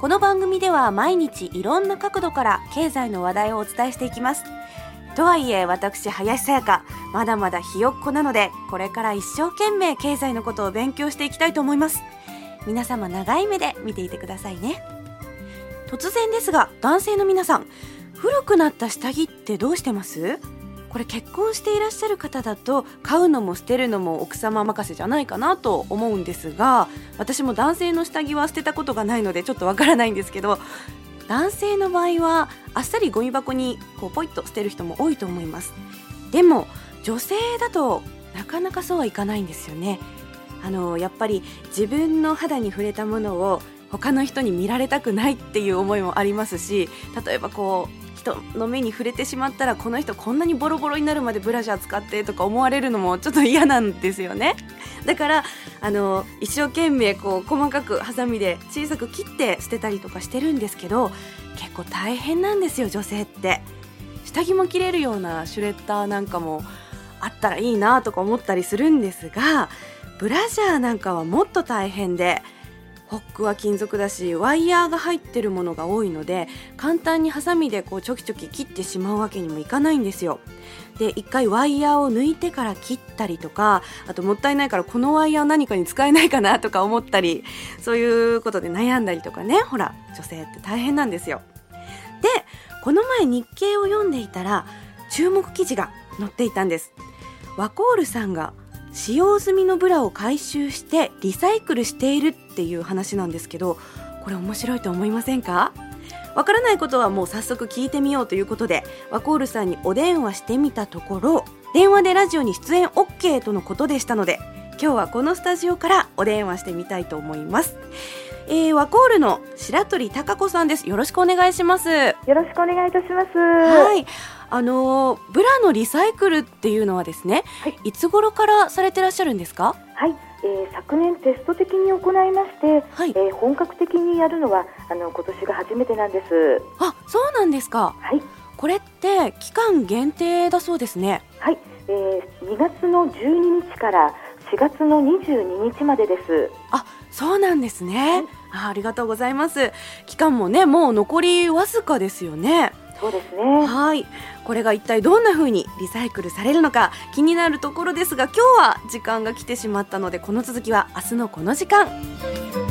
この番組では毎日いろんな角度から経済の話題をお伝えしていきます。とはいえ私林さやかまだまだひよっこなのでこれから一生懸命経済のことを勉強していきたいと思います。皆様長い目で見ていてくださいね。突然ですが男性の皆さん古くなった下着ってどうしてます？これ結婚していらっしゃる方だと買うのも捨てるのも奥様任せじゃないかなと思うんですが私も男性の下着は捨てたことがないのでちょっとわからないんですけど男性の場合はあっさりゴミ箱にこうポイッと捨てる人も多いと思います。でも女性だとなかなかそうはいかないんですよね。あのやっぱり自分の肌に触れたものを他の人に見られたくないっていう思いもありますし例えばこう人の目に触れてしまったらこの人こんなにボロボロになるまでブラジャー使ってとか思われるのもちょっと嫌なんですよね。だからあの一生懸命こう細かくハサミで小さく切って捨てたりとかしてるんですけど結構大変なんですよ女性って。下着も着れるようなシュレッダーなんかもあったらいいなとか思ったりするんですがブラジャーなんかはもっと大変でホックは金属だしワイヤーが入ってるものが多いので簡単にハサミでこうチョキチョキ切ってしまうわけにもいかないんですよ。で一回ワイヤーを抜いてから切ったりとかあともったいないからこのワイヤー何かに使えないかなとか思ったりそういうことで悩んだりとかね。ほら女性って大変なんですよ。でこの前日経を読んでいたら注目記事が載っていたんです。ワコールさんが使用済みのブラを回収してリサイクルしているっていう話なんですけどこれ面白いと思いませんか？わからないことはもう早速聞いてみようということでワコールさんにお電話してみたところ電話でラジオに出演 OK とのことでしたので今日はこのスタジオからお電話してみたいと思います、えー、ワコールの白鳥貴子さんです。よろしくお願いします。よろしくお願いいたします。はい。あのブラのリサイクルっていうのはですね、はい、いつ頃からされてらっしゃるんですか？はいえー、昨年テスト的に行いまして、はい、えー、本格的にやるのはあの今年が初めてなんです。あそうなんですか。はい。これって期間限定だそうですね。はい、えー、2月の12日から4月の22日までです。あそうなんですね、はい、あありがとうございます。期間もねもう残りわずかですよねそうですね。はい。これが一体どんな風にリサイクルされるのか気になるところですが今日は時間が来てしまったのでこの続きは明日のこの時間。